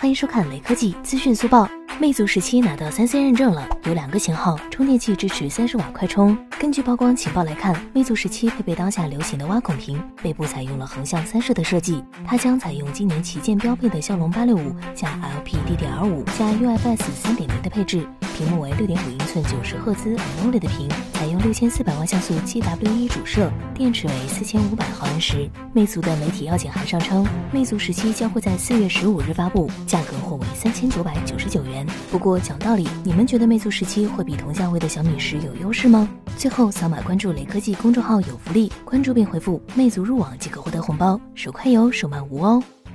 欢迎收看雷科技资讯速报。魅族十七拿到三 C 认证了，有两个型号，充电器支持三十瓦快充。根据曝光情报来看，魅族十七配备当下流行的挖孔屏，背部采用了横向三摄的设计。它将采用今年旗舰标配的骁龙八六五加 LPDDR5 加 UFS 三点零的配置。屏幕为六点五英寸九十赫兹 AMOLED 屏，采用六千四百万像素 7W1 主摄，电池为四千五百毫安时。魅族的媒体邀请函上称，魅族十七将会在四月十五日发布，价格或为三千九百九十九元。不过讲道理，你们觉得魅族十七会比同价位的小米十有优势吗？最后扫码关注雷科技公众号有福利，关注并回复魅族入网即可获得红包，手快有，手慢无哦。